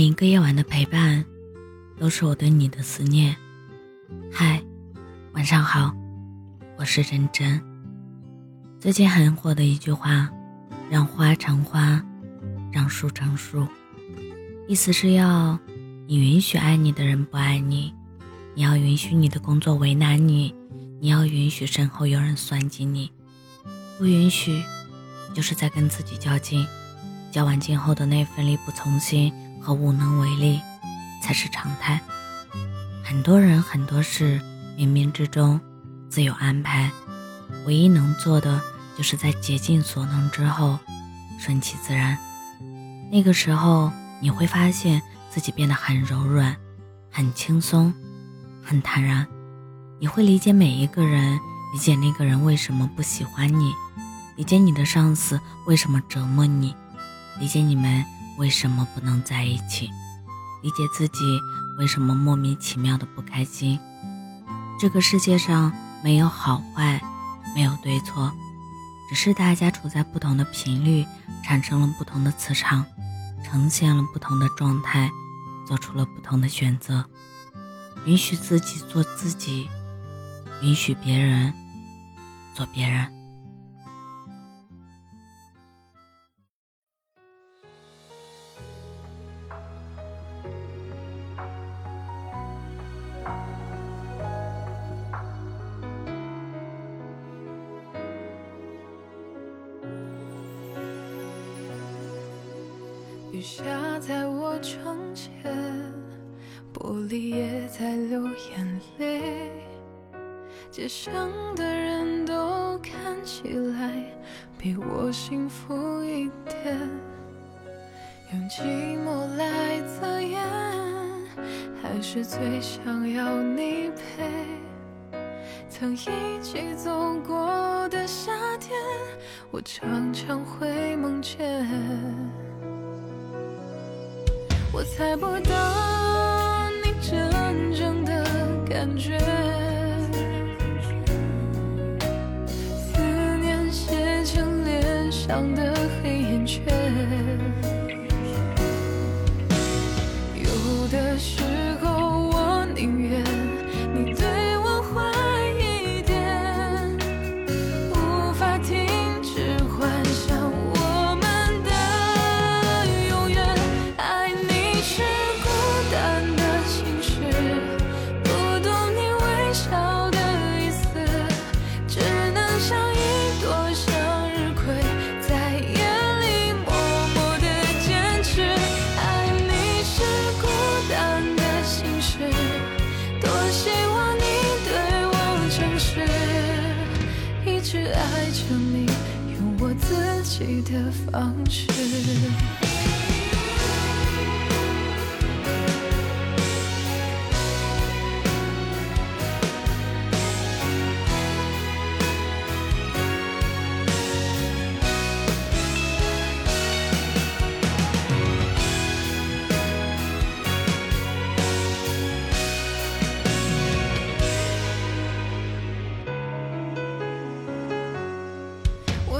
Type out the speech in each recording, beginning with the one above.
每一个夜晚的陪伴，都是我对你的思念。嗨，晚上好，我是真真。最近很火的一句话：“让花成花，让树成树。”意思是要你允许爱你的人不爱你，你要允许你的工作为难你，你要允许身后有人算计你，不允许，就是在跟自己较劲。较完劲后的那份力不从心和无能为力，才是常态。很多人很多事，冥冥之中自有安排。唯一能做的，就是在竭尽所能之后，顺其自然。那个时候，你会发现自己变得很柔软，很轻松，很坦然。你会理解每一个人，理解那个人为什么不喜欢你，理解你的上司为什么折磨你。理解你们为什么不能在一起，理解自己为什么莫名其妙的不开心。这个世界上没有好坏，没有对错，只是大家处在不同的频率，产生了不同的磁场，呈现了不同的状态，做出了不同的选择。允许自己做自己，允许别人做别人。雨下在我窗前，玻璃也在流眼泪。街上的人都看起来比我幸福一点。用寂寞来测验，还是最想要你陪。曾一起走过的夏天，我常常会梦见。我猜不到你真正的感觉，思念写成脸上的黑眼圈，是爱着你用我自己的方式。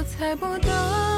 我猜不到。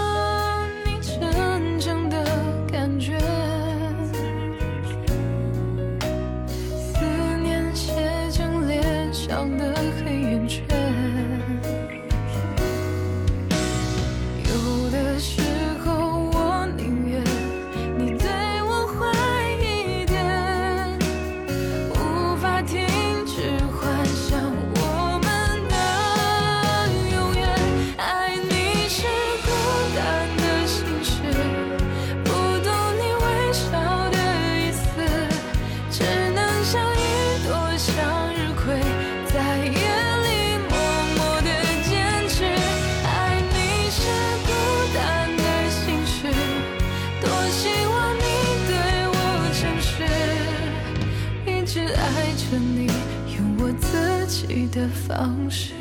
的方式，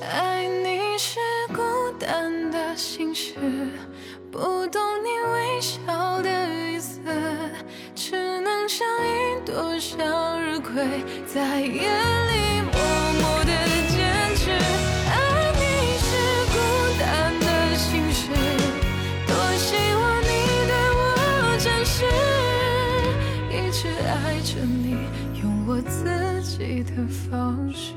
爱你是孤单的心事，不懂你微笑的意思，只能像一朵向日葵，在夜里默默的坚持。爱你是孤单的心事，多希望你对我是一直爱着你，用我自己的方式。